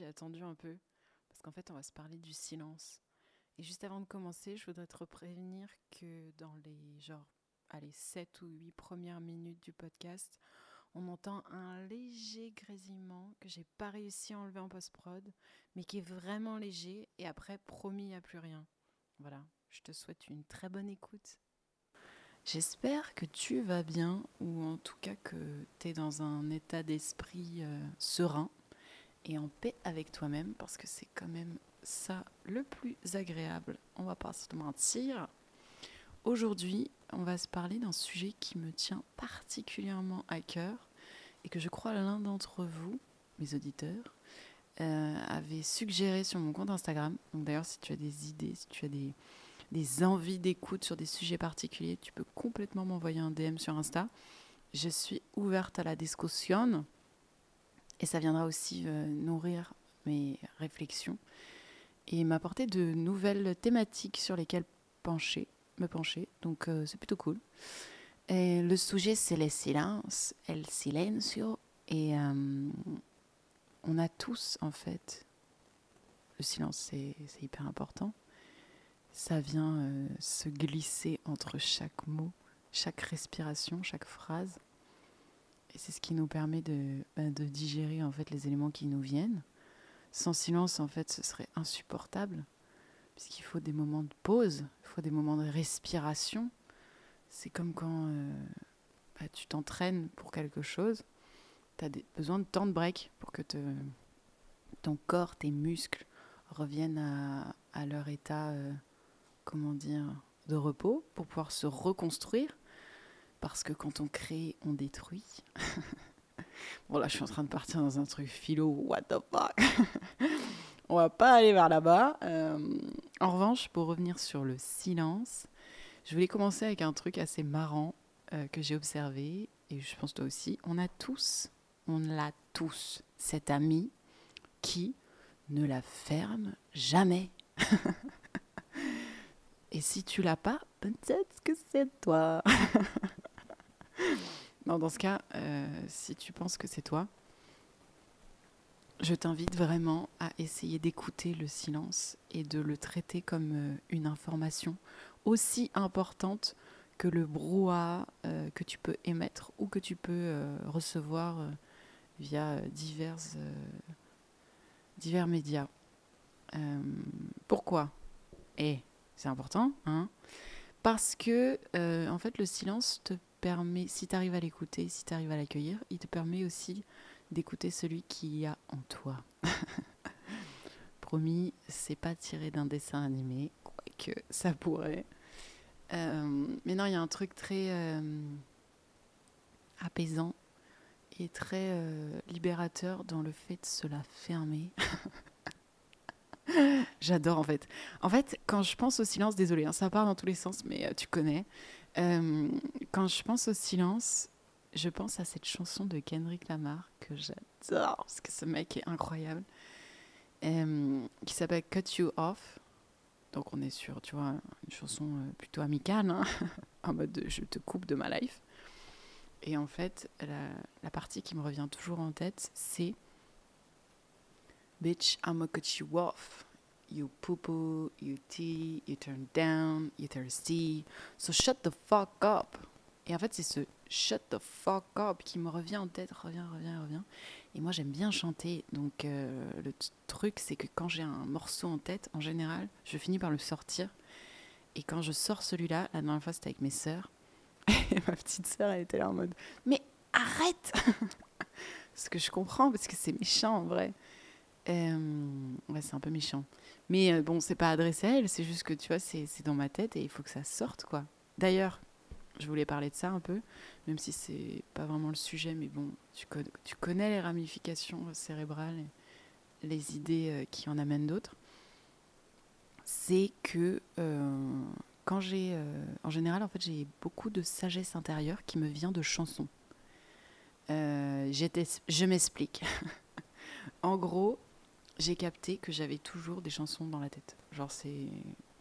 j'ai attendu un peu parce qu'en fait, on va se parler du silence. Et juste avant de commencer, je voudrais te prévenir que dans les genre allez, 7 ou 8 premières minutes du podcast, on entend un léger grésillement que j'ai pas réussi à enlever en post-prod, mais qui est vraiment léger et après promis il n'y a plus rien. Voilà, je te souhaite une très bonne écoute. J'espère que tu vas bien, ou en tout cas que tu es dans un état d'esprit euh, serein et en paix avec toi-même, parce que c'est quand même ça le plus agréable. On va pas se mentir. Aujourd'hui, on va se parler d'un sujet qui me tient particulièrement à cœur et que je crois l'un d'entre vous, mes auditeurs, euh, avait suggéré sur mon compte Instagram. Donc d'ailleurs, si tu as des idées, si tu as des, des envies d'écoute sur des sujets particuliers, tu peux complètement m'envoyer un DM sur Insta. Je suis ouverte à la discussion et ça viendra aussi euh, nourrir mes réflexions et m'apporter de nouvelles thématiques sur lesquelles pencher, me pencher. Donc euh, c'est plutôt cool. Le sujet c'est le silence, el silencio. Et euh, on a tous en fait, le silence c'est hyper important. Ça vient se glisser entre chaque mot, chaque respiration, chaque phrase. Et c'est ce qui nous permet de, bah, de digérer en fait les éléments qui nous viennent. Sans silence, en fait, ce serait insupportable, puisqu'il faut des moments de pause, il faut des moments de respiration. C'est comme quand euh, bah, tu t'entraînes pour quelque chose, tu as besoin de temps de break pour que ton corps, tes muscles reviennent à, à leur état, euh, comment dire, de repos, pour pouvoir se reconstruire. Parce que quand on crée, on détruit. Bon, là, je suis en train de partir dans un truc philo. What the fuck On va pas aller vers là-bas. Euh, en revanche, pour revenir sur le silence, je voulais commencer avec un truc assez marrant euh, que j'ai observé, et je pense toi aussi. On a tous, on l'a tous, cet ami qui ne la ferme jamais. et si tu l'as pas, peut-être que c'est toi. dans ce cas, euh, si tu penses que c'est toi, je t'invite vraiment à essayer d'écouter le silence et de le traiter comme euh, une information aussi importante que le brouhaha euh, que tu peux émettre ou que tu peux recevoir via divers, divers médias. pourquoi? Et c'est important, hein? Parce que en fait le silence te permet, si tu arrives à l'écouter, si tu arrives à l'accueillir, il te permet aussi d'écouter celui qui y a en toi. Promis, c'est pas tiré d'un dessin animé, quoique ça pourrait. Euh, mais non, il y a un truc très euh, apaisant et très euh, libérateur dans le fait de se la fermer. J'adore en fait. En fait, quand je pense au silence, désolé, hein, ça part dans tous les sens, mais tu connais. Euh, quand je pense au silence, je pense à cette chanson de Kendrick Lamar que j'adore parce que ce mec est incroyable, euh, qui s'appelle Cut You Off. Donc on est sur, tu vois, une chanson euh, plutôt amicale, hein, en mode de, je te coupe de ma life. Et en fait, la, la partie qui me revient toujours en tête, c'est Bitch, I'ma cut you off you poo poo, you tea, you turn down, you thirsty. So shut the fuck up. Et en fait, c'est ce shut the fuck up qui me revient en tête, revient, revient, revient. Et moi, j'aime bien chanter. Donc, euh, le truc, c'est que quand j'ai un morceau en tête, en général, je finis par le sortir. Et quand je sors celui-là, la dernière fois, c'était avec mes sœurs. Et ma petite sœur, elle était là en mode Mais arrête Ce que je comprends, parce que c'est méchant en vrai. Euh, ouais, c'est un peu méchant. Mais euh, bon, c'est pas adressé à elle, c'est juste que tu vois, c'est dans ma tête et il faut que ça sorte, quoi. D'ailleurs, je voulais parler de ça un peu, même si c'est pas vraiment le sujet, mais bon, tu, tu connais les ramifications cérébrales, les idées euh, qui en amènent d'autres. C'est que quand j'ai. en général, en fait, j'ai beaucoup de sagesse intérieure qui me vient de chansons. je m'explique. en gros, j'ai capté que j'avais toujours des chansons dans la tête. Genre, c'est.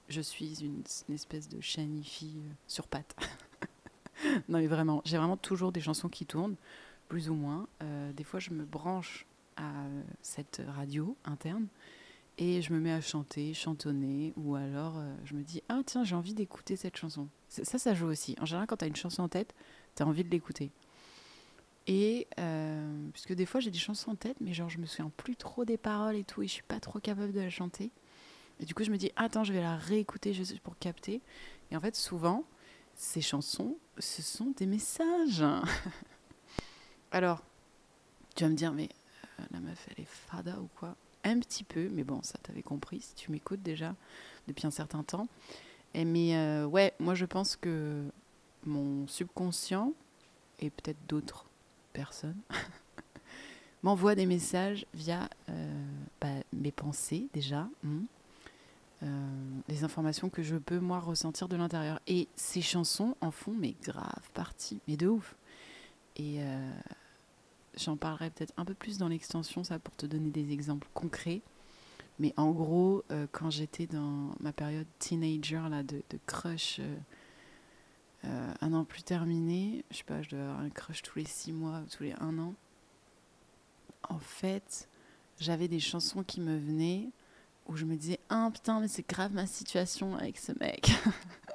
Je suis une, espèce de chanifie euh, sur pattes. non, mais vraiment, j'ai vraiment toujours des chansons qui tournent, plus ou moins. Euh, des fois, je me branche à cette radio interne et je me mets à chanter, chantonner, ou alors euh, je me dis ah tiens j'ai envie d'écouter cette chanson. Ça ça joue aussi. En général quand tu as une chanson en tête, tu as envie de l'écouter. Et euh, des fois j'ai des chansons en tête, mais genre je me souviens plus trop des paroles et tout, et je suis pas trop capable de la chanter. Et du coup je me dis attends je vais la réécouter juste pour capter. Et en fait souvent ces chansons ce sont des messages. alors tu vas me dire mais euh, la meuf elle est fada ou quoi? Un petit peu, mais bon, ça t'avais compris si tu m'écoutes déjà depuis un certain temps. Et mais euh, ouais, moi je pense que mon subconscient et peut-être d'autres personnes m'envoient des messages via euh, bah, mes pensées déjà, hmm. euh, les informations que je peux moi ressentir de l'intérieur. Et ces chansons en font mais grave partie, mais de ouf. Et J'en parlerai peut-être un peu plus dans l'extension, ça pour te donner des exemples concrets. Mais en gros, euh, quand j'étais dans ma période teenager là, de, crush, euh, un an plus terminé, je sais pas, je devais avoir un crush tous les six mois, tous les un an. En fait, j'avais des chansons qui me venaient où je me disais Ah putain, mais c'est grave ma situation avec ce mec.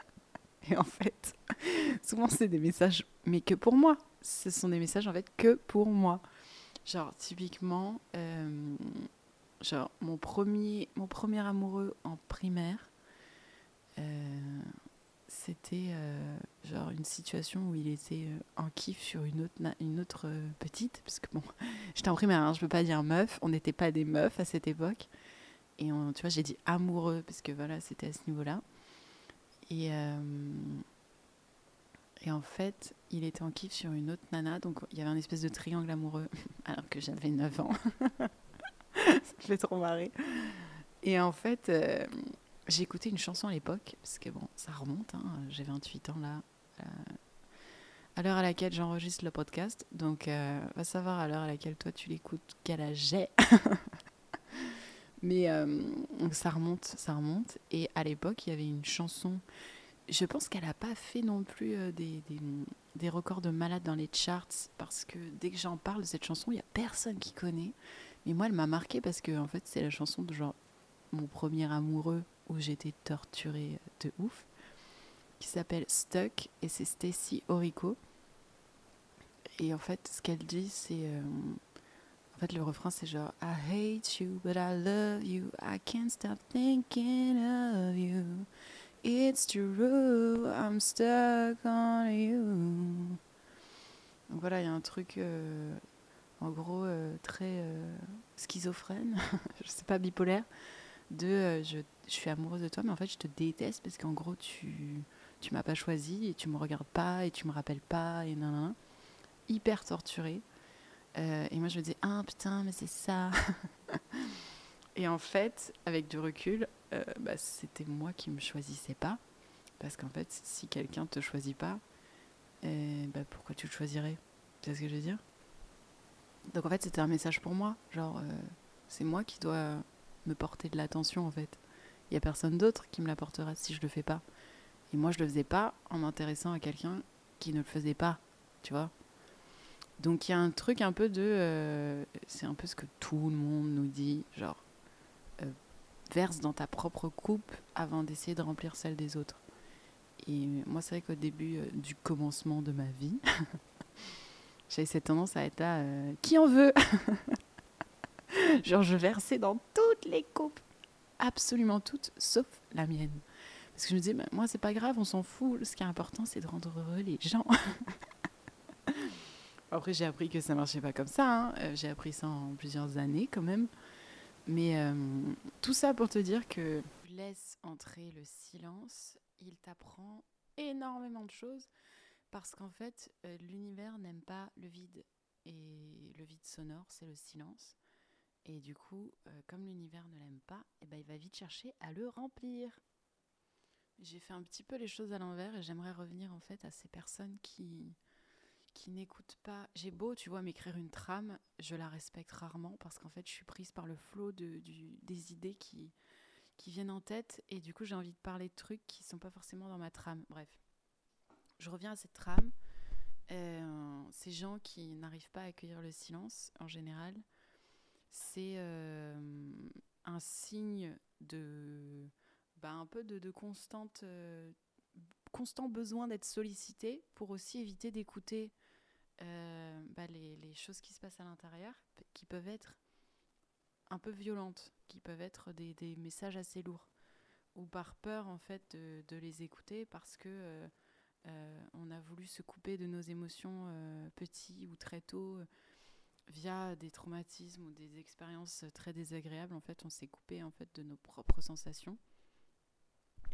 Et en fait, souvent c'est des messages, mais que pour moi ce sont des messages en fait que pour moi. Genre, typiquement, euh, genre, mon premier, mon premier amoureux en primaire, euh, c'était euh, genre une situation où il était en kiff sur une autre, une autre petite, parce que bon, j'étais en primaire, hein, je peux pas dire meuf, on n'était pas des meufs à cette époque. Et tu vois, j'ai dit amoureux, parce que voilà, c'était à ce niveau-là. Et et en fait, il était en kiff sur une autre nana, donc il y avait un espèce de triangle amoureux, alors que j'avais 9 ans. ça me fait trop marrer. Et en fait, euh, j'ai écouté une chanson à l'époque, parce que bon, ça remonte, hein, j'ai 28 ans là, euh, à l'heure à laquelle j'enregistre le podcast. Donc, euh, va savoir à l'heure à laquelle toi tu l'écoutes, quel âge j'ai. Mais ça remonte, ça remonte. Et à l'époque, il y avait une chanson je pense qu'elle n'a pas fait non plus euh, des, des, records de malade dans les charts parce que dès que j'en parle de cette chanson, il n'y a personne qui connaît. Mais moi, elle m'a marqué parce que fait, c'est la chanson de genre mon premier amoureux où j'étais torturée de ouf, qui s'appelle Stuck et c'est Stacy Orico. Et en fait, ce qu'elle dit, c'est. Euh, en fait, le refrain, c'est genre I hate you, but I love you. I can't stop thinking of you. It's true, I'm stuck on you. Donc voilà, il y a un truc, euh, en gros, euh, très schizophrène, je sais pas, bipolaire, de je, je, suis amoureuse de toi, mais en fait, je te déteste parce qu'en gros, tu tu m'as pas choisi et tu me regardes pas et tu me rappelles pas et nan, hyper torturée. et moi, je me disais, ah putain, mais c'est ça. et en fait, avec du recul, euh, bah, c'était moi qui me choisissais pas. Parce qu'en fait, si quelqu'un te choisit pas, eh, bah, pourquoi tu le choisirais? Tu sais ce que je veux dire? Donc en fait, c'était un message pour moi. Genre, euh, c'est moi qui dois me porter de l'attention en fait. Il y a personne d'autre qui me l'apportera si je le fais pas. Et moi, je le faisais pas en m'intéressant à quelqu'un qui ne le faisait pas, tu vois. Donc il y a un truc un peu de... Euh, c'est un peu ce que tout le monde nous dit, genre, verse dans ta propre coupe avant d'essayer de remplir celle des autres. Et moi, c'est vrai qu'au début euh, du commencement de ma vie, j'avais cette tendance à être là, euh, qui en veut? Genre, je versais dans les coupes, absolument toutes, sauf la mienne. Parce que je me disais, bah, moi, c'est pas grave, on s'en fout. Ce qui est important, c'est de rendre heureux les gens. Après, j'ai appris que ça marchait pas comme ça. Hein. Euh, j'ai appris ça en plusieurs années, quand même. Mais euh, tout ça pour te dire que laisse entrer le silence, il t'apprend énormément de choses parce qu'en fait, euh, l'univers n'aime pas le vide. Et le vide sonore, c'est le silence. Et du coup, euh, comme l'univers ne l'aime pas, eh ben, il va vite chercher à le remplir. J'ai fait un petit peu les choses à l'envers et j'aimerais revenir en fait à ces personnes qui, qui n'écoute pas. J'ai beau, tu vois, m'écrire une trame, je la respecte rarement parce qu'en fait, je suis prise par le flot de, des idées qui, qui viennent en tête et du coup, j'ai envie de parler de trucs qui sont pas forcément dans ma trame. Bref, je reviens à cette trame. Euh, ces gens qui n'arrivent pas à accueillir le silence en général, c'est un signe de bah, un peu de, constante constant besoin d'être sollicité pour aussi éviter d'écouter bah, les, choses qui se passent à l'intérieur qui peuvent être un peu violentes, qui peuvent être des, messages assez lourds. Ou par peur en fait de, de les écouter parce que euh, euh, on a voulu se couper de nos émotions euh, petits ou très tôt via des traumatismes ou des expériences très désagréables en fait on s'est coupé en fait de nos propres sensations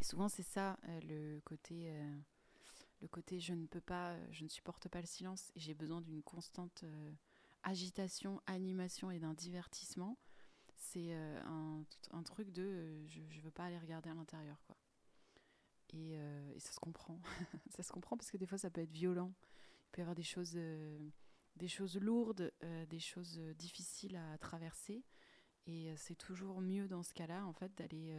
et souvent c'est ça le côté le côté je ne peux pas je ne supporte pas le silence et j'ai besoin d'une constante agitation animation et d'un divertissement c'est euh, un, truc de euh, je, je veux pas aller regarder à l'intérieur quoi. Et, euh, et, ça se comprend. ça se comprend parce que des fois ça peut être violent. Il peut y avoir des choses, des choses lourdes, des choses difficiles à traverser. Et c'est toujours mieux dans ce cas-là en fait d'aller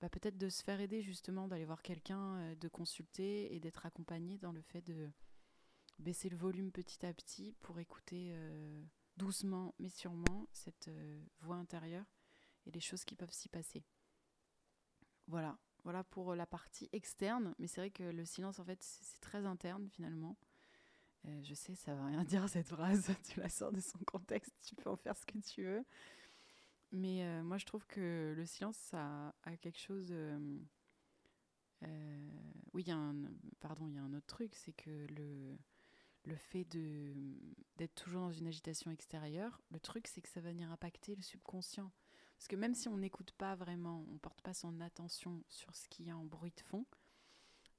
bah, peut-être de se faire aider justement, d'aller voir quelqu'un, de consulter et d'être accompagné dans le fait de baisser le volume petit à petit pour écouter doucement mais sûrement cette euh, voix intérieure et les choses qui peuvent s'y passer. Voilà, voilà pour la partie externe, mais c'est vrai que le silence en fait c'est très interne finalement. Euh, je sais, ça va rien dire cette phrase, tu la sors de son contexte, tu peux en faire ce que tu veux. Mais euh, moi je trouve que le silence ça a quelque chose. oui, il y a un, pardon, il y a un autre truc, c'est que le le fait d'être toujours dans une agitation extérieure, le truc c'est que ça va venir impacter le subconscient. Parce que même si on n'écoute pas vraiment, on porte pas son attention sur ce qu'il y a en bruit de fond,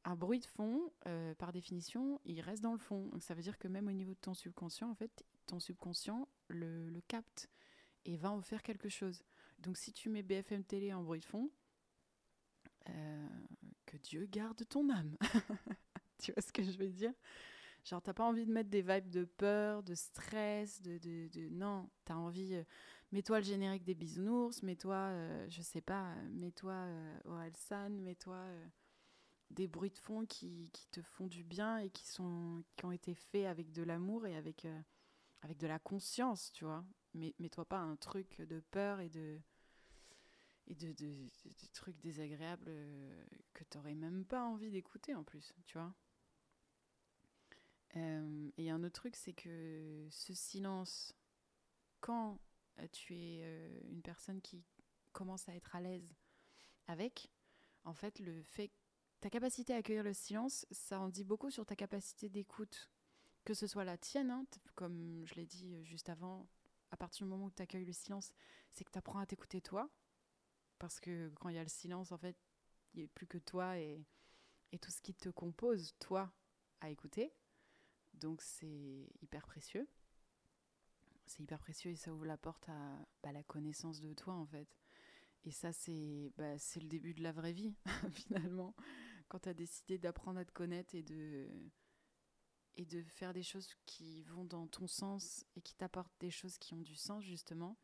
un bruit de fond, euh, par définition, il reste dans le fond. Donc ça veut dire que même au niveau de ton subconscient, en fait, ton subconscient le, capte et va en faire quelque chose. Donc si tu mets BFM télé en bruit de fond, euh, que Dieu garde ton âme. tu vois ce que je veux dire? Genre, t'as pas envie de mettre des vibes de peur, de stress, de. de, de... Non, t'as envie. Euh, mets-toi le générique des bisounours, mets-toi, euh, je sais pas, mets-toi Orelsan, mets-toi des bruits de fond qui, qui, te font du bien et qui, sont, qui ont été faits avec de l'amour et avec, avec de la conscience, tu vois. Mais mets-toi pas un truc de peur et de. Et de, trucs désagréables que t'aurais même pas envie d'écouter en plus, tu vois. Euh, et un autre truc, c'est que ce silence, quand euh, tu es euh, une personne qui commence à être à l'aise avec, en fait, le fait, ta capacité à accueillir le silence, ça en dit beaucoup sur ta capacité d'écoute, que ce soit la tienne, hein, comme je l'ai dit juste avant, à partir du moment où tu accueilles le silence, c'est que tu apprends à t'écouter toi, parce que quand il y a le silence, en fait, il n'y a plus que toi et, et tout ce qui te compose, toi, à écouter. Donc c'est hyper précieux. C'est hyper précieux et ça ouvre la porte à bah, la connaissance de toi en fait. Et ça c'est bah, le début de la vraie vie finalement. Quand tu as décidé d'apprendre à te connaître et de, et de faire des choses qui vont dans ton sens et qui t'apportent des choses qui ont du sens justement,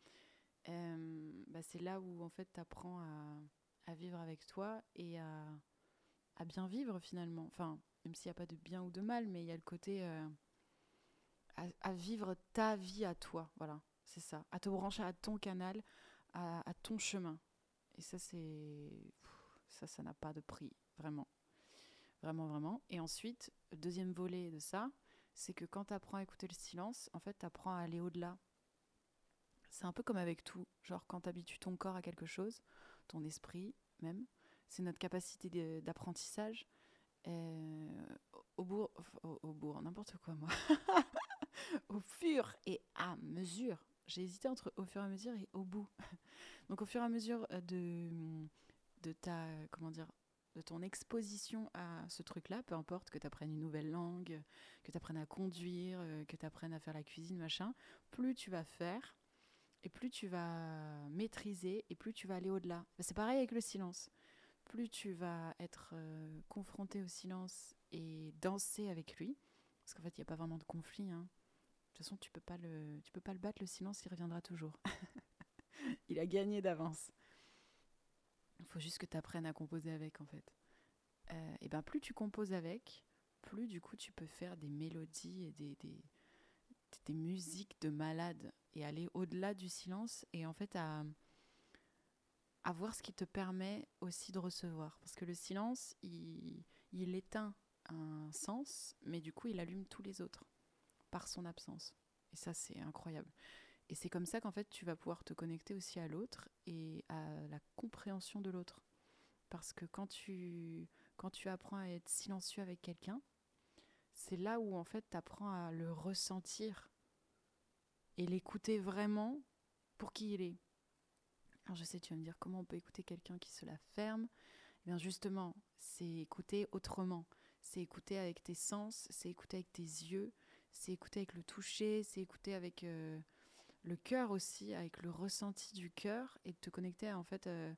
euh, bah, c'est là où en fait tu apprends à, à, vivre avec toi et à, à bien vivre finalement. Enfin, même s'il n'y a pas de bien ou de mal, mais il y a le côté euh, à, vivre ta vie à toi, voilà, c'est ça, à te brancher à ton canal, à, ton chemin. Et ça, c'est. Ça, ça n'a pas de prix, vraiment. Vraiment, vraiment. Et ensuite, deuxième volet de ça, c'est que quand tu apprends à écouter le silence, en fait, tu apprends à aller au-delà. C'est un peu comme avec tout. Genre, quand tu habitues ton corps à quelque chose, ton esprit même, c'est notre capacité d'apprentissage. Euh, au bourg, au, au bourg, n'importe quoi moi. au fur et à mesure. J'ai hésité entre au fur et à mesure et au bout. Donc au fur et à mesure de, de ta, comment dire, de ton exposition à ce truc-là, peu importe que tu apprennes une nouvelle langue, que tu apprennes à conduire, euh, que tu apprennes à faire la cuisine, machin, plus tu vas faire et plus tu vas maîtriser et plus tu vas aller au-delà. Bah, c'est pareil avec le silence plus tu vas être euh, confronté au silence et danser avec lui, parce qu'en fait, il n'y a pas vraiment de conflit. Hein. De toute façon, tu peux pas le, tu peux pas le battre, le silence, il reviendra toujours. il a gagné d'avance. Il faut juste que tu apprennes à composer avec, en fait. Euh, et ben plus tu composes avec, plus du coup tu peux faire des mélodies et des, des, musiques de malade. et aller au-delà du silence et en fait à, à voir ce qui te permet aussi de recevoir. Parce que le silence, il, il éteint un sens, mais du coup, il allume tous les autres par son absence. Et ça, c'est incroyable. Et c'est comme ça qu'en fait, tu vas pouvoir te connecter aussi à l'autre et à la compréhension de l'autre. Parce que quand tu, quand tu apprends à être silencieux avec quelqu'un, c'est là où en fait tu apprends à le ressentir et l'écouter vraiment pour qui il est. Alors je sais, tu vas me dire comment on peut écouter quelqu'un qui se la ferme? Eh bien justement, c'est écouter autrement. C'est écouter avec tes sens, c'est écouter avec tes yeux, c'est écouter avec le toucher, c'est écouter avec euh, le cœur aussi, avec le ressenti du cœur et de te connecter en fait euh,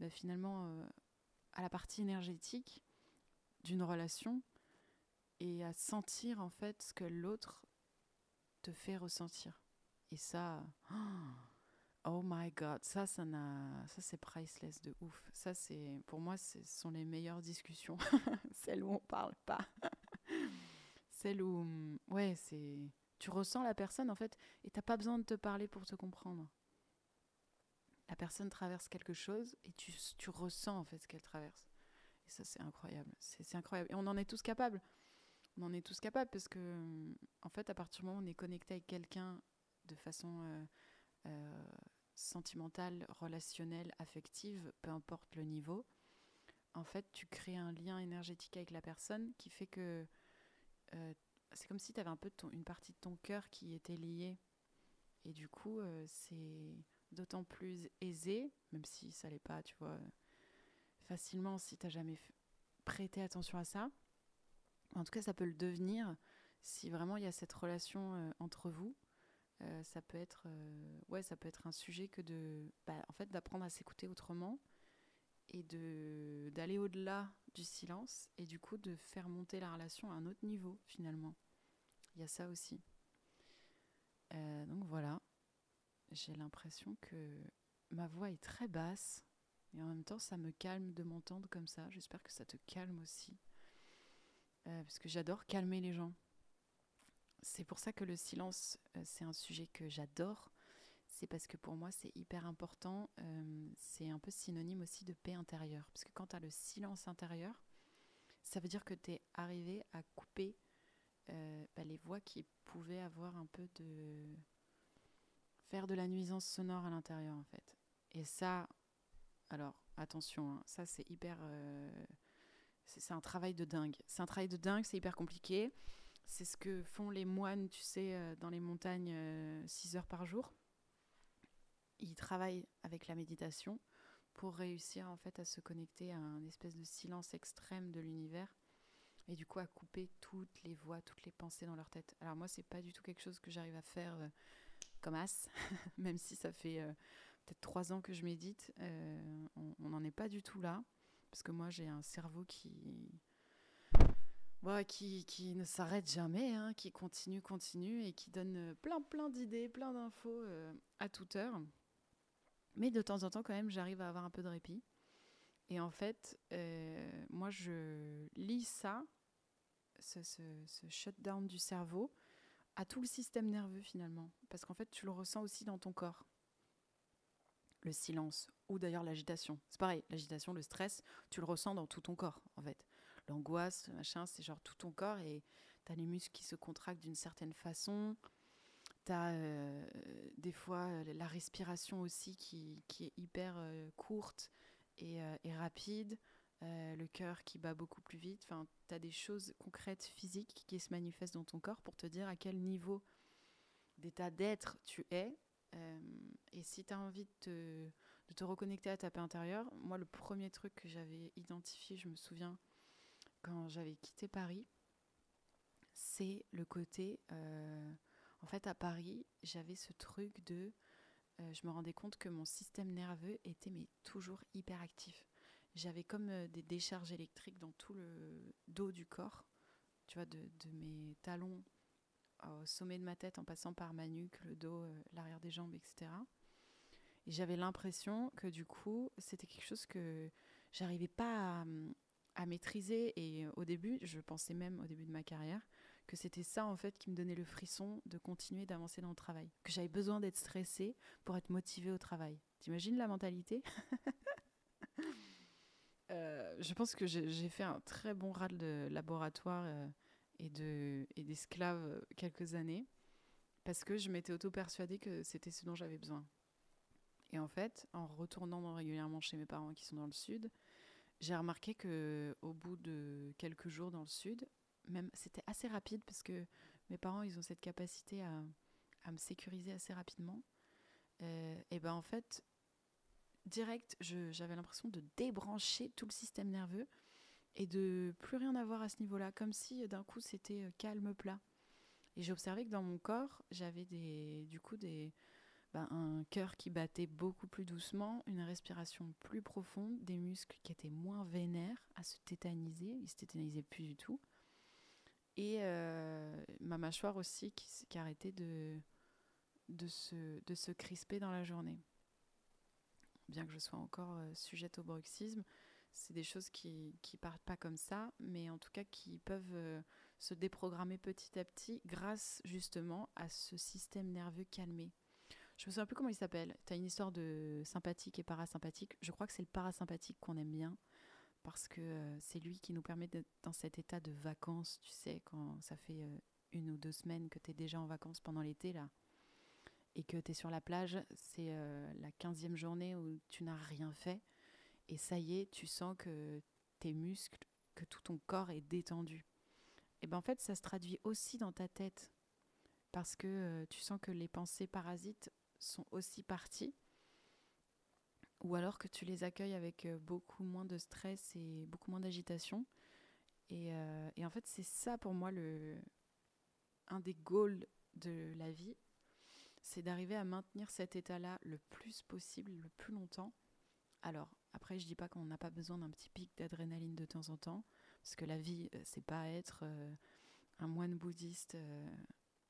bah, finalement euh, à la partie énergétique d'une relation et à sentir en fait ce que l'autre te fait ressentir. Et ça, oh my god, ça, ça n'a, ça c'est priceless de ouf. Ça c'est, pour moi, ce sont les meilleures discussions, celles où on parle pas, celles où, ouais, c'est, tu ressens la personne en fait, et t'as pas besoin de te parler pour te comprendre. La personne traverse quelque chose et tu, tu ressens en fait ce qu'elle traverse. Et ça, c'est incroyable. C'est incroyable. Et on en est tous capables. On en est tous capables parce que, en fait, à partir du moment où on est connecté avec quelqu'un de façon euh, euh, sentimentale, relationnelle, affective, peu importe le niveau, en fait, tu crées un lien énergétique avec la personne qui fait que euh, c'est comme si tu avais un peu une partie de ton cœur qui était liée. Et du coup, c'est d'autant plus aisé, même si ça l'est pas, tu vois, facilement si tu n'as jamais prêté attention à ça. En tout cas, ça peut le devenir si vraiment il y a cette relation euh, entre vous. Euh, ça peut être euh, ouais ça peut être un sujet que de bah, en fait d'apprendre à s'écouter autrement et de d'aller au-delà du silence et du coup de faire monter la relation à un autre niveau finalement il y a ça aussi donc voilà j'ai l'impression que ma voix est très basse et en même temps, ça me calme de m'entendre comme ça. J'espère que ça te calme aussi. Euh, parce que j'adore calmer les gens. C'est pour ça que le silence, euh, c'est un sujet que j'adore. C'est parce que pour moi, c'est hyper important. Euh, c'est un peu synonyme aussi de paix intérieure. Parce que quand tu as le silence intérieur, ça veut dire que tu es arrivé à couper bah, les voix qui pouvaient avoir un peu de. faire de la nuisance sonore à l'intérieur, en fait. Et ça, alors, attention, hein, ça c'est hyper. Euh, c'est un travail de dingue. C'est un travail de dingue, c'est hyper compliqué. C'est ce que font les moines, tu sais, euh, dans les montagnes, 6 euh, heures par jour. Ils travaillent avec la méditation pour réussir en fait à se connecter à un espèce de silence extrême de l'univers et du coup à couper toutes les voix, toutes les pensées dans leur tête. Alors moi, c'est pas du tout quelque chose que j'arrive à faire comme as, même si ça fait peut-être trois ans que je médite, euh, on n'en est pas du tout là. Parce que moi, j'ai un cerveau qui, qui, ne s'arrête jamais, hein, qui continue, continue et qui donne plein, plein d'idées, plein d'infos euh, à toute heure. Mais de temps en temps, quand même, j'arrive à avoir un peu de répit. Et en fait, euh, moi, je lis ça, ce, shutdown du cerveau, à tout le système nerveux finalement. Parce qu'en fait, tu le ressens aussi dans ton corps le silence ou d'ailleurs l'agitation. C'est pareil, l'agitation, le stress, tu le ressens dans tout ton corps en fait. L'angoisse, machin, c'est genre tout ton corps et tu as les muscles qui se contractent d'une certaine façon. Tu as euh, des fois la respiration aussi qui, est hyper euh, courte et, rapide. le cœur qui bat beaucoup plus vite. Enfin, tu as des choses concrètes, physiques qui se manifestent dans ton corps pour te dire à quel niveau d'état d'être tu es euh, et si tu as envie de te, reconnecter à ta paix intérieure, moi, le premier truc que j'avais identifié, je me souviens, quand j'avais quitté Paris, c'est le côté. Euh, en fait, à Paris, j'avais ce truc de. Euh, je me rendais compte que mon système nerveux était mais toujours hyper actif. J'avais comme des décharges électriques dans tout le dos du corps, tu vois, de, mes talons au sommet de ma tête en passant par ma nuque, le dos, euh, l'arrière des jambes, etc. Et j'avais l'impression que du coup, c'était quelque chose que j'arrivais pas à, maîtriser. Et au début, je pensais même au début de ma carrière que c'était ça en fait qui me donnait le frisson de continuer d'avancer dans le travail, que j'avais besoin d'être stressée pour être motivée au travail. T'imagines la mentalité? Euh, Je pense que j'ai fait un très bon râle de laboratoire euh, et de et d'esclave euh, quelques années parce que je m'étais auto-persuadée que c'était ce dont j'avais besoin. Et en fait, en retournant régulièrement chez mes parents qui sont dans le sud, j'ai remarqué que au bout de quelques jours dans le sud, même c'était assez rapide parce que mes parents ils ont cette capacité à, me sécuriser assez rapidement. Euh, et ben en fait, direct, j'avais l'impression de débrancher tout le système nerveux et de plus rien avoir à ce niveau-là, comme si d'un coup c'était euh, calme plat. Et j'ai observé que dans mon corps, j'avais du coup ben, un cœur qui battait beaucoup plus doucement, une respiration plus profonde, des muscles qui étaient moins vénères à se tétaniser, ils se tétanisaient plus du tout. Et euh, ma mâchoire aussi qui, qui arrêtait de, de, se, de se crisper dans la journée. Bien que je sois encore euh, sujette au bruxisme, c'est des choses qui ne partent pas comme ça, mais en tout cas qui peuvent euh, se déprogrammer petit à petit grâce justement à ce système nerveux calmé. Je me souviens plus comment il s'appelle. Tu as une histoire de sympathique et parasympathique. Je crois que c'est le parasympathique qu'on aime bien parce que euh, c'est lui qui nous permet d'être dans cet état de vacances, tu sais, quand ça fait euh, une ou deux semaines que tu es déjà en vacances pendant l'été, là, et que tu es sur la plage, c'est euh, la quinzième journée où tu n'as rien fait, et ça y est, tu sens que tes muscles, que tout ton corps est détendu. Et bien en fait, ça se traduit aussi dans ta tête, parce que tu sens que les pensées parasites sont aussi partis, ou alors que tu les accueilles avec euh, beaucoup moins de stress et beaucoup moins d'agitation. Et, euh, et, en fait, c'est ça pour moi le, un des goals de la vie, c'est d'arriver à maintenir cet état-là le plus possible, le plus longtemps. Alors, après, je dis pas qu'on n'a pas besoin d'un petit pic d'adrénaline de temps en temps, parce que la vie, euh, c'est pas être un moine bouddhiste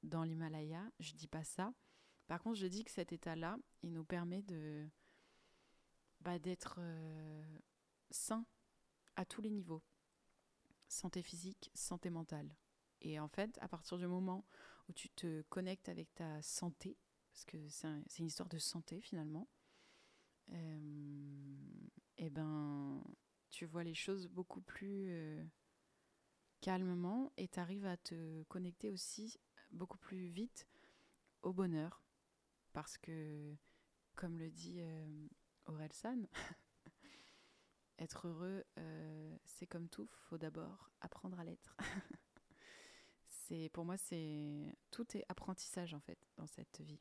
dans l'Himalaya, je dis pas ça. Par contre, je dis que cet état-là, il nous permet de bah, d'être euh, sain à tous les niveaux. Santé physique, santé mentale. Et en fait, à partir du moment où tu te connectes avec ta santé, parce que c'est une histoire de santé finalement, et euh, eh ben, tu vois les choses beaucoup plus euh, calmement et tu arrives à te connecter aussi beaucoup plus vite au bonheur, parce que, comme le dit Orelsan, être heureux, euh, c'est comme tout, faut d'abord apprendre à l'être. c'est pour moi, c'est tout est apprentissage en fait dans cette vie.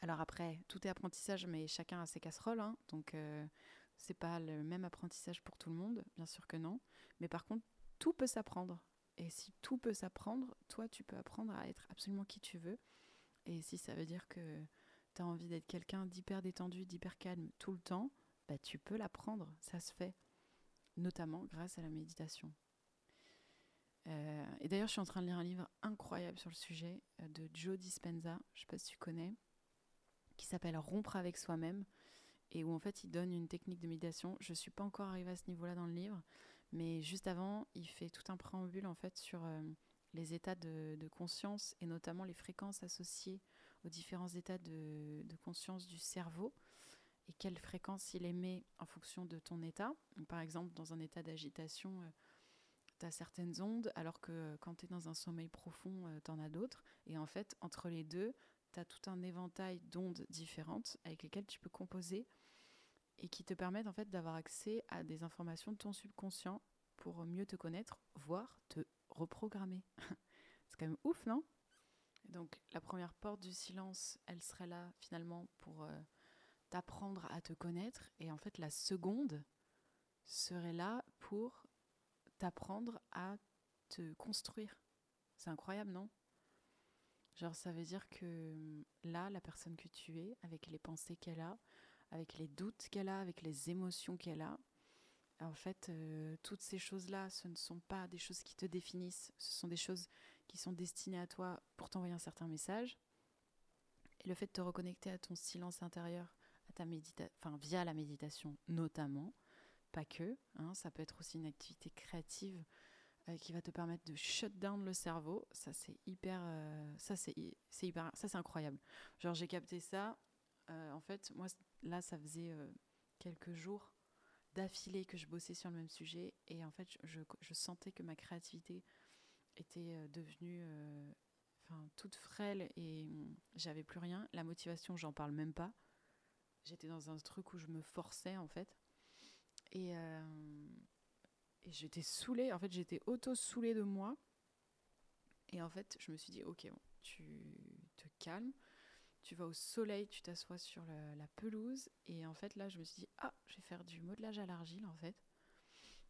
Alors après, tout est apprentissage, mais chacun a ses casseroles, hein, donc euh, c'est pas le même apprentissage pour tout le monde, bien sûr que non. Mais par contre, tout peut s'apprendre. Et si tout peut s'apprendre, toi, tu peux apprendre à être absolument qui tu veux et si ça veut dire que envie d'être quelqu'un d'hyper détendu, d'hyper calme tout le temps, bah, tu peux l'apprendre, ça se fait, notamment grâce à la méditation. Euh, et d'ailleurs, je suis en train de lire un livre incroyable sur le sujet euh, de Joe Dispenza, je ne sais pas si tu connais, qui s'appelle Rompre avec soi-même, et où en fait il donne une technique de méditation. Je ne suis pas encore arrivée à ce niveau-là dans le livre, mais juste avant, il fait tout un préambule en fait sur euh, les états de, conscience et notamment les fréquences associées aux différents états de, conscience du cerveau et quelle fréquence il émet en fonction de ton état. par exemple, dans un état d'agitation, euh, tu as certaines ondes, alors que euh, quand tu es dans un sommeil profond, euh, tu en as d'autres. Et en fait, entre les deux, tu as tout un éventail d'ondes différentes avec lesquelles tu peux composer et qui te permettent en fait d'avoir accès à des informations de ton subconscient pour mieux te connaître, voire te reprogrammer. c'est quand même ouf, non? Donc la première porte du silence, elle serait là finalement pour euh, t'apprendre à te connaître. Et en fait, la seconde serait là pour t'apprendre à te construire. C'est incroyable, non? Genre, ça veut dire que hum, là, la personne que tu es, avec les pensées qu'elle a, avec les doutes qu'elle a, avec les émotions qu'elle a, en fait, euh, toutes ces choses-là, ce ne sont pas des choses qui te définissent, ce sont des choses qui sont destinées à toi pour t'envoyer un certain message. Et le fait de te reconnecter à ton silence intérieur, à ta médita enfin, via la méditation notamment, pas que, hein, ça peut être aussi une activité créative qui va te permettre de shut down le cerveau. Ça, c'est hyper. ça, c'est hyper. Ça, c'est incroyable. Genre, j'ai capté ça. en fait, moi, là, ça faisait quelques jours d'affilée que je bossais sur le même sujet. Et en fait, je, je sentais que ma créativité était devenue enfin, toute frêle et hum, j'avais plus rien. La motivation, j'en parle même pas. J'étais dans un truc où je me forçais en fait. Et, euh, et j'étais saoulée. En fait, j'étais auto-saoulée de moi. Et en fait, je me suis dit, ok, bon, tu te calmes. Tu vas au soleil, tu t'assois sur la, pelouse. Et en fait, là, je me suis dit, ah, je vais faire du modelage à l'argile en fait.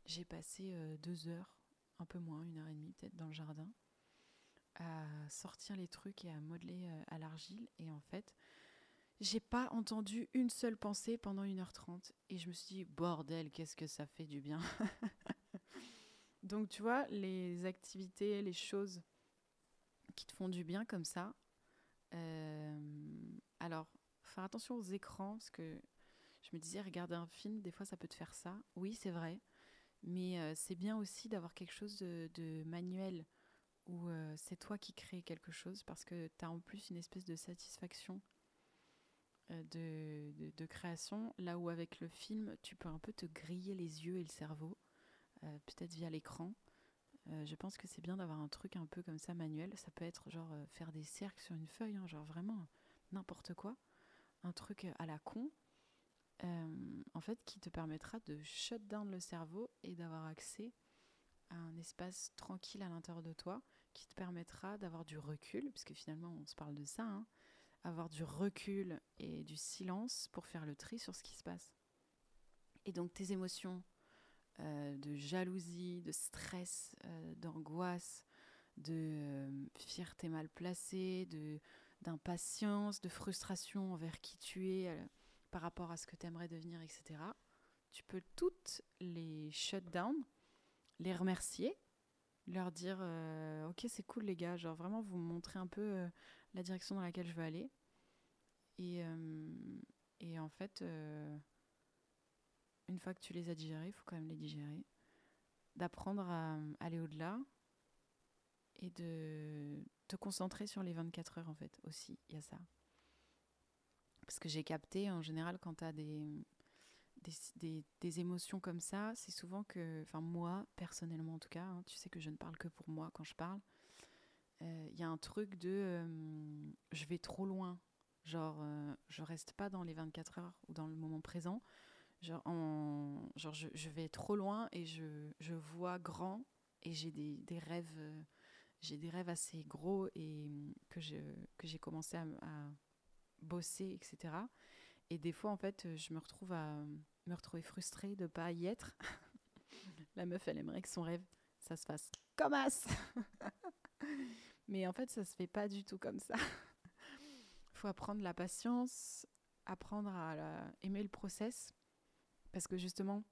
J'ai passé euh, deux heures, un peu moins, une heure et demie peut-être dans le jardin à sortir les trucs et à modeler euh, à l'argile. Et en fait, j'ai pas entendu une seule pensée pendant 1h30. Et je me suis dit, bordel, qu'est-ce que ça fait du bien. Donc, tu vois, les activités, les choses qui te font du bien comme ça. Euh, alors, faire attention aux écrans, parce que je me disais, regarder un film, des fois, ça peut te faire ça. Oui, c'est vrai. Mais euh, c'est bien aussi d'avoir quelque chose de manuel où euh, c'est toi qui crées quelque chose parce que tu as en plus une espèce de satisfaction euh, de, création, là où avec le film, tu peux un peu te griller les yeux et le cerveau, peut-être via l'écran. je pense que c'est bien d'avoir un truc un peu comme ça manuel. Ça peut être genre faire des cercles sur une feuille, hein, genre vraiment n'importe quoi. Un truc à la con, en fait, qui te permettra de shut down le cerveau et d'avoir accès à un espace tranquille à l'intérieur de toi qui te permettra d'avoir du recul, puisque finalement on se parle de ça, hein, avoir du recul et du silence pour faire le tri sur ce qui se passe. Et donc tes émotions euh, de jalousie, de stress, euh, d'angoisse, de euh, fierté mal placée, d'impatience, de frustration envers qui tu es par rapport à ce que tu aimerais devenir, etc. Tu peux toutes les shut down, les remercier leur dire euh, ok c'est cool les gars genre vraiment vous montrer un peu euh, la direction dans laquelle je veux aller et, euh, et en fait une fois que tu les as digérés il faut quand même les digérer d'apprendre à aller au-delà et de te concentrer sur les 24 heures en fait aussi il y a ça parce que j'ai capté en général quand tu as des des, émotions comme ça, c'est souvent que, enfin moi personnellement en tout cas, hein, tu sais que je ne parle que pour moi quand je parle, il euh, y a un truc de euh, je vais trop loin, genre euh, je reste pas dans les 24 heures ou dans le moment présent, genre, en, genre je, je, vais trop loin et je, je vois grand et j'ai des, des, rêves, j'ai des rêves assez gros et que j'ai que commencé à, à bosser, etc. Et des fois, en fait, je me retrouve à me retrouver frustrée de ne pas y être. La meuf, elle aimerait que son rêve, ça se fasse comme as. Mais en fait, ça se fait pas du tout comme ça. Il faut apprendre la patience, apprendre à aimer le process. Parce que justement,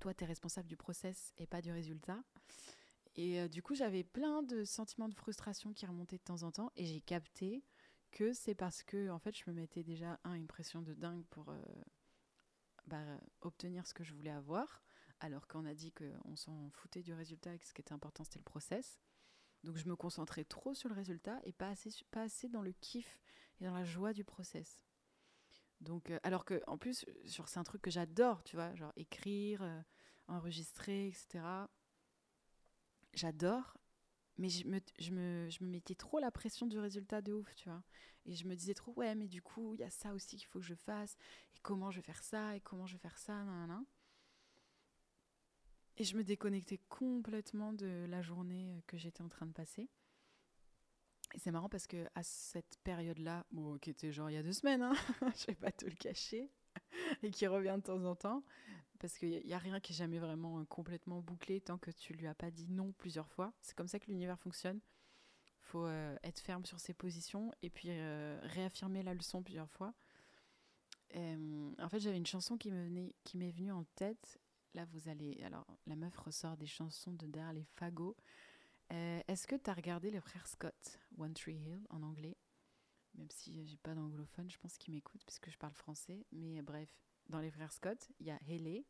toi, tu es responsable du process et pas du résultat. Et euh, du coup, j'avais plein de sentiments de frustration qui remontaient de temps en temps. Et j'ai capté que c'est parce que en fait je me mettais déjà un une pression de dingue pour euh, bah, obtenir ce que je voulais avoir alors qu'on a dit qu'on s'en foutait du résultat et que ce qui était important c'était le process. Donc je me concentrais trop sur le résultat et pas assez pas assez dans le kiff et dans la joie du process. Donc euh, alors que en plus c'est un truc que j'adore tu vois genre écrire euh, enregistrer etc j'adore mais je me, je, me, je me mettais trop la pression du résultat de ouf, tu vois. Et je me disais trop, ouais, mais du coup, il y a ça aussi qu'il faut que je fasse, et comment je vais faire ça, et comment je vais faire ça, nan, nan. Et je me déconnectais complètement de la journée que j'étais en train de passer. Et c'est marrant parce que à cette période-là, qui était genre il y a deux semaines, hein, je vais pas te le cacher, et qui revient de temps en temps, parce qu'il n'y a rien qui est jamais vraiment euh, complètement bouclé tant que tu lui as pas dit non plusieurs fois. C'est comme ça que l'univers fonctionne. Il faut euh, être ferme sur ses positions et puis euh, réaffirmer la leçon plusieurs fois. en fait, j'avais une chanson qui m'est venue en tête. Là, vous allez. Alors, la meuf ressort des chansons de derrière les fagots. Est-ce que tu as regardé les frères Scott, One Tree Hill en anglais? Même si j'ai pas d'anglophone, je pense qu'ils m'écoutent puisque je parle français. Mais bref, dans les frères Scott, il y a Haley,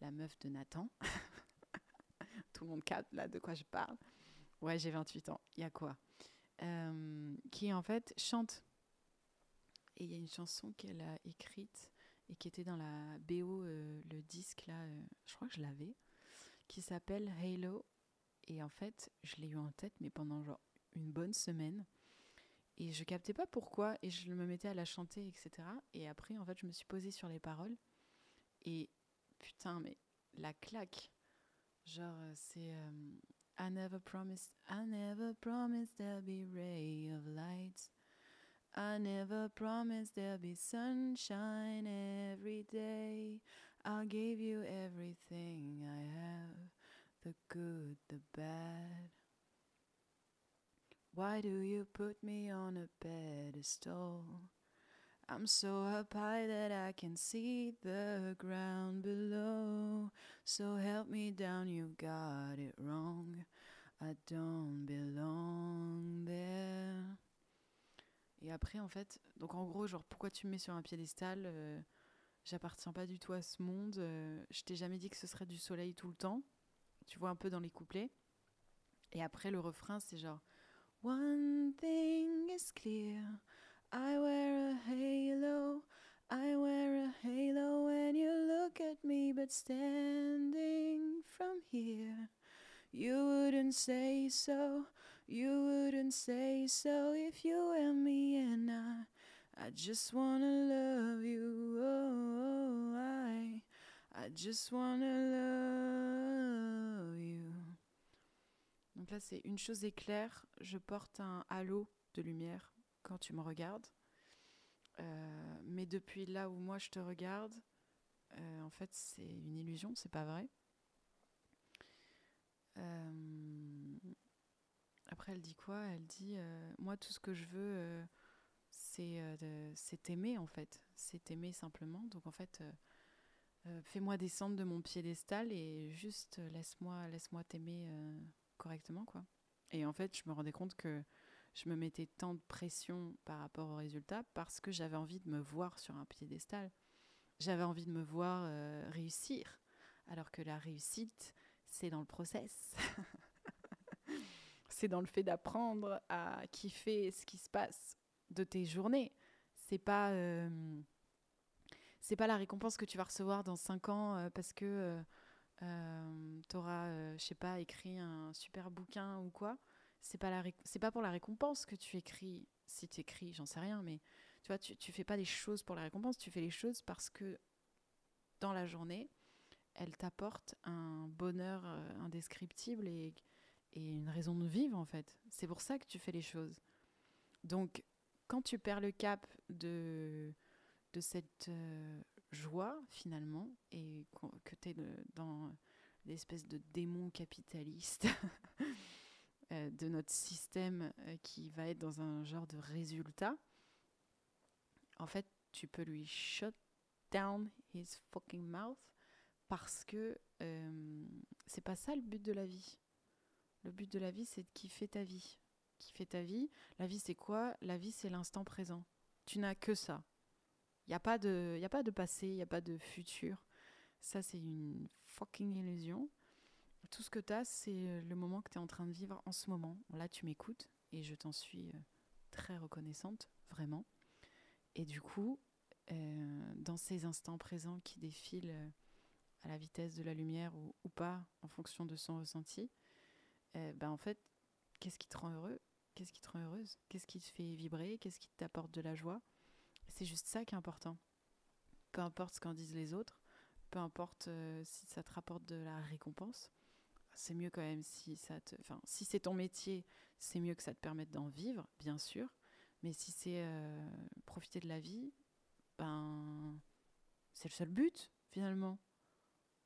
la meuf de Nathan. tout le monde capte là de quoi je parle. Ouais, j'ai 28 ans. Il y a quoi? Euh, Qui en fait chante. Et il y a une chanson qu'elle a écrite et qui était dans la BO, euh, le disque là, euh, je crois que je l'avais, qui s'appelle Halo. Et en fait, je l'ai eu en tête, mais pendant genre une bonne semaine. Et je captais pas pourquoi, et je me mettais à la chanter, etc. Et après, en fait, je me suis posée sur les paroles. Et putain, mais la claque. Genre, euh, c'est euh, I never promised, I never promised there'll be ray of light. I never promised there'll be sunshine every day. I gave you everything I have, the good, the bad. Why do you put me on a pedestal? I'm so up high that I can see the ground below. So help me down, you got it wrong. I don't belong there. Et après, en fait, donc en gros, genre, pourquoi tu me mets sur un piédestal euh, J'appartiens pas du tout à ce monde. euh, je t'ai jamais dit que ce serait du soleil tout le temps. Tu vois un peu dans les couplets. Et après, le refrain, c'est genre One thing is clear. I wear a halo. I wear a halo when you look at me, but standing from here, you wouldn't say so. You wouldn't say so if you were me, and I, I just wanna love you. Oh, oh I, I just wanna love you. Donc là, c'est une chose est claire, je porte un halo de lumière quand tu me regardes. Euh, mais depuis là où moi je te regarde, euh, en fait, c'est une illusion, c'est pas vrai. Euh, après, elle dit quoi? Elle dit Moi, tout ce que je veux, c'est t'aimer, en fait. C'est t'aimer simplement. Donc, en fait, fais-moi descendre de mon piédestal et juste laisse-moi laisse-moi t'aimer correctement, quoi. Et en fait, je me rendais compte que je me mettais tant de pression par rapport au résultat parce que j'avais envie de me voir sur un piédestal. J'avais envie de me voir euh, réussir. Alors que la réussite, c'est dans le process. c'est dans le fait d'apprendre à kiffer ce qui se passe de tes journées. C'est pas, euh, c'est pas la récompense que tu vas recevoir dans 5 ans euh, parce que euh, euh, tu auras, je sais pas, écrit un super bouquin ou quoi. C'est pas, la c'est pas pour la récompense que tu écris. Si tu écris, j'en sais rien, mais tu vois, tu, fais pas les choses pour la récompense, tu fais les choses parce que dans la journée, elle t'apporte un bonheur euh, indescriptible et, une raison de vivre en fait. C'est pour ça que tu fais les choses. Donc, quand tu perds le cap de, de cette euh, joie finalement et que tu es dans l'espèce de démon capitaliste euh, de notre système euh, qui va être dans un genre de résultat, en fait, tu peux lui shut down his fucking mouth parce que euh, c'est pas ça le but de la vie. Le but de la vie, c'est de kiffer ta vie. Kiffer ta vie. La vie, c'est quoi? La vie, c'est l'instant présent. Tu n'as que ça. Il n'y a, pas de- y a pas de passé, il n'y a pas de futur. Ça, c'est une fucking illusion. Tout ce que tu as, c'est le moment que tu es en train de vivre en ce moment. Là, tu m'écoutes et je t'en suis euh, très reconnaissante, vraiment. Et du coup, euh, dans ces instants présents qui défilent euh, à la vitesse de la lumière ou, pas, en fonction de son ressenti, euh, ben en fait, qu'est-ce qui te rend heureux? Qu'est-ce qui te rend heureuse? Qu'est-ce qui te fait vibrer? Qu'est-ce qui t'apporte de la joie? C'est juste ça qui est important. Peu importe ce qu'en disent les autres, peu importe euh, si ça te rapporte de la récompense, c'est mieux quand même si ça te. Enfin, si c'est ton métier, c'est mieux que ça te permette d'en vivre, bien sûr. Mais si c'est euh, profiter de la vie, ben c'est le seul but finalement.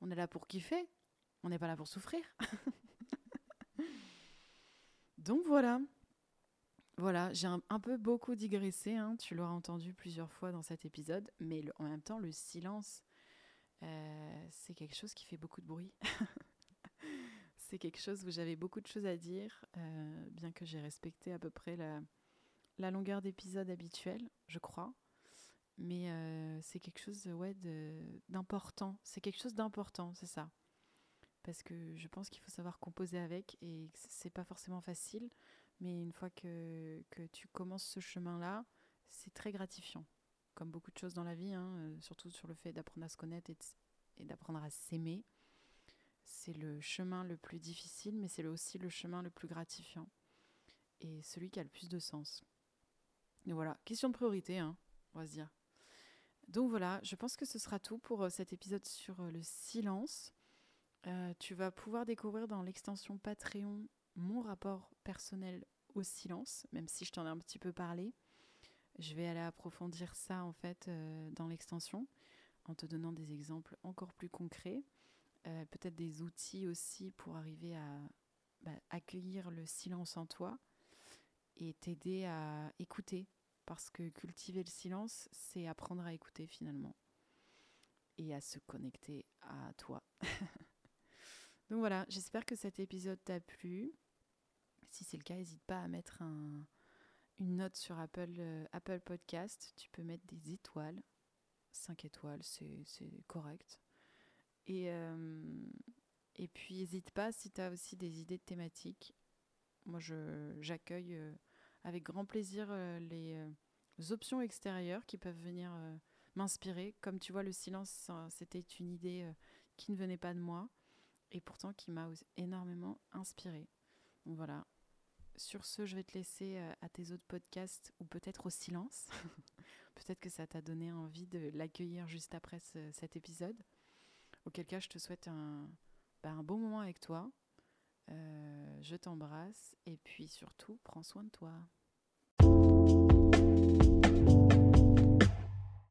On est là pour kiffer, on n'est pas là pour souffrir. Donc voilà. Voilà, j'ai un, peu beaucoup digressé, hein, tu l'auras entendu plusieurs fois dans cet épisode, mais en même temps, le silence, euh, c'est quelque chose qui fait beaucoup de bruit. c'est quelque chose où j'avais beaucoup de choses à dire, euh, bien que j'ai respecté à peu près la, longueur d'épisode habituelle, je crois. Mais euh, c'est quelque chose ouais, d'important. C'est quelque chose d'important, c'est ça. parce que je pense qu'il faut savoir composer avec et c'est pas forcément facile, mais une fois que, que tu commences ce chemin-là, c'est très gratifiant. Comme beaucoup de choses dans la vie, hein, euh, surtout sur le fait d'apprendre à se connaître et, d'apprendre à s'aimer. C'est le chemin le plus difficile, mais c'est aussi le chemin le plus gratifiant et celui qui a le plus de sens. Et voilà, question de priorité, hein, on va se dire. Donc voilà, je pense que ce sera tout pour euh, cet épisode sur euh, le silence. Tu vas pouvoir découvrir dans l'extension Patreon mon rapport personnel au silence, même si je t'en ai un petit peu parlé. Je vais aller approfondir ça en fait dans l'extension en te donnant des exemples encore plus concrets, peut-être des outils aussi pour arriver à bah, accueillir le silence en toi et t'aider à écouter parce que cultiver le silence, c'est apprendre à écouter finalement et à se connecter à toi. Donc voilà, j'espère que cet épisode t'a plu. Si c'est le cas, n'hésite pas à mettre une note sur Apple, euh, Apple Podcast. Tu peux mettre des étoiles. 5 étoiles, c'est correct. Et, euh, puis, n'hésite pas si tu as aussi des idées de thématiques. Moi, j'accueille euh, avec grand plaisir les, options extérieures qui peuvent venir m'inspirer. Comme tu vois, le silence, c'était une idée qui ne venait pas de moi et pourtant qui m'a énormément inspirée. Voilà. Sur ce, je vais te laisser à tes autres podcasts ou peut-être au silence. peut-être que ça t'a donné envie de l'accueillir juste après cet épisode. Auquel cas, je te souhaite un, bah, bon moment avec toi. Euh, je t'embrasse et puis surtout, prends soin de toi.